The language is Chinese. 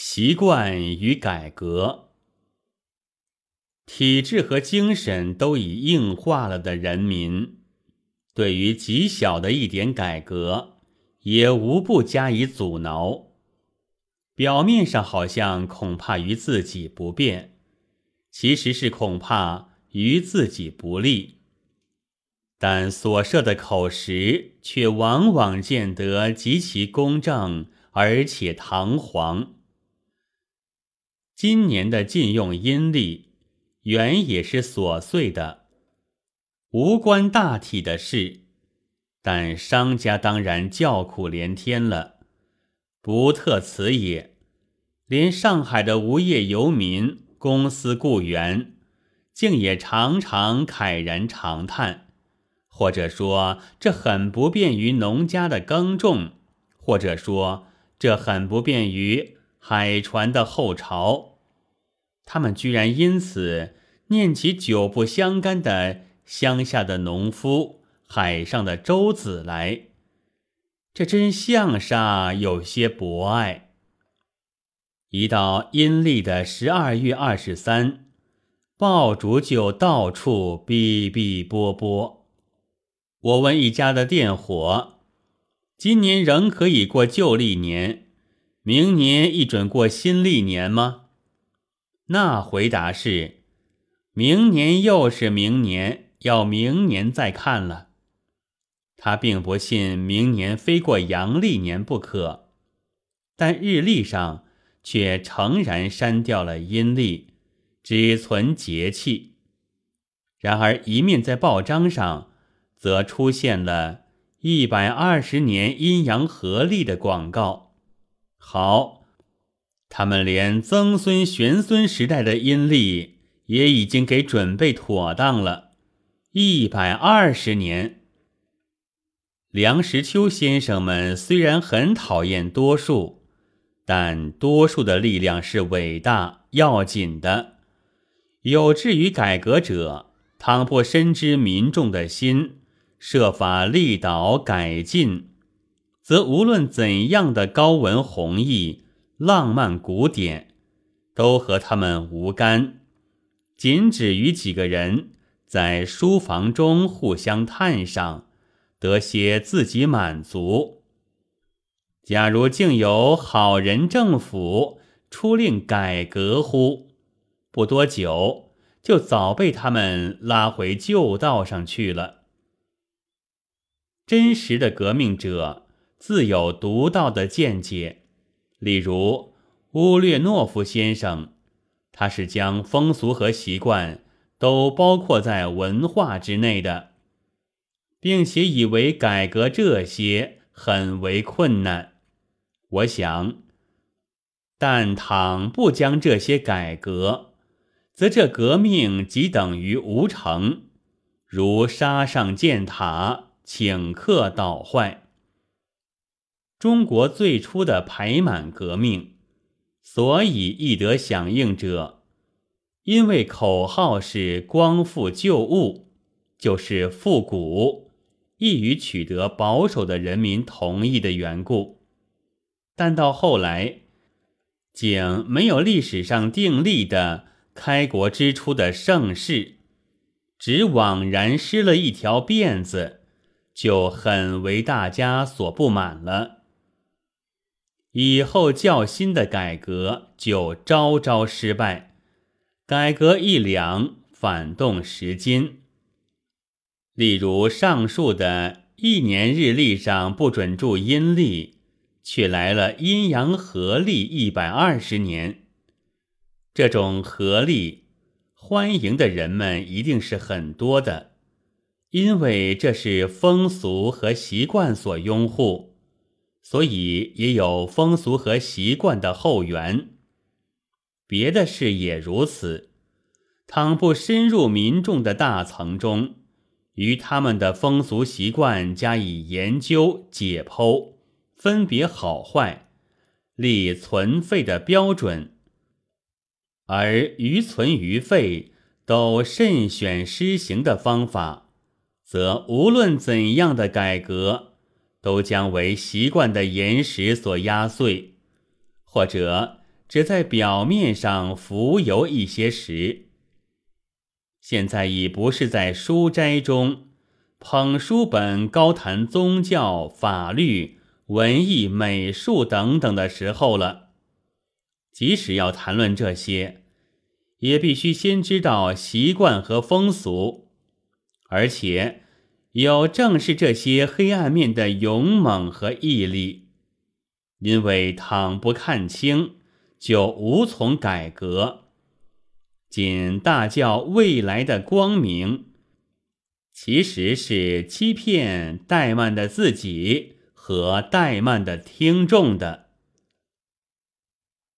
习惯与改革，体制和精神都已硬化了的人民，对于极小的一点改革，也无不加以阻挠。表面上好像恐怕于自己不便，其实是恐怕于自己不利。但所设的口实，却往往见得极其公正，而且堂皇。今年的禁用阴历，原也是琐碎的，无关大体的事，但商家当然叫苦连天了。不特此也，连上海的无业游民、公司雇员，竟也常常慨然长叹，或者说这很不便于农家的耕种，或者说这很不便于。海船的后朝，他们居然因此念起久不相干的乡下的农夫、海上的舟子来，这真相杀有些博爱。一到阴历的十二月二十三，爆竹就到处哔哔啵啵。我问一家的店伙：“今年仍可以过旧历年？”明年一准过新历年吗？那回答是：明年又是明年，要明年再看了。他并不信明年非过阳历年不可，但日历上却诚然删掉了阴历，只存节气。然而一面在报章上，则出现了一百二十年阴阳合历的广告。好，他们连曾孙玄孙时代的阴历也已经给准备妥当了，一百二十年。梁实秋先生们虽然很讨厌多数，但多数的力量是伟大要紧的。有志于改革者，倘不深知民众的心，设法力导改进。则无论怎样的高文宏义、浪漫古典，都和他们无干，仅止于几个人在书房中互相探赏，得些自己满足。假如竟有好人政府出令改革乎？不多久，就早被他们拉回旧道上去了。真实的革命者。自有独到的见解，例如乌列诺夫先生，他是将风俗和习惯都包括在文化之内的，并且以为改革这些很为困难。我想，但倘不将这些改革，则这革命即等于无成，如沙上建塔，顷刻倒坏。中国最初的排满革命，所以易得响应者，因为口号是光复旧物，就是复古，易于取得保守的人民同意的缘故。但到后来，竟没有历史上定立的开国之初的盛世，只枉然失了一条辫子，就很为大家所不满了。以后较新的改革就招招失败，改革一两反动十斤。例如上述的一年日历上不准注阴历，却来了阴阳合历一百二十年。这种合历欢迎的人们一定是很多的，因为这是风俗和习惯所拥护。所以也有风俗和习惯的后援，别的事也如此。倘不深入民众的大层中，于他们的风俗习惯加以研究解剖，分别好坏，立存废的标准，而于存于废都慎选施行的方法，则无论怎样的改革。都将为习惯的岩石所压碎，或者只在表面上浮游一些时。现在已不是在书斋中捧书本高谈宗教、法律、文艺、美术等等的时候了。即使要谈论这些，也必须先知道习惯和风俗，而且有正是这些黑暗面的勇猛和毅力。因为倘不看清，就无从改革。仅大叫未来的光明，其实是欺骗怠慢的自己和怠慢的听众的。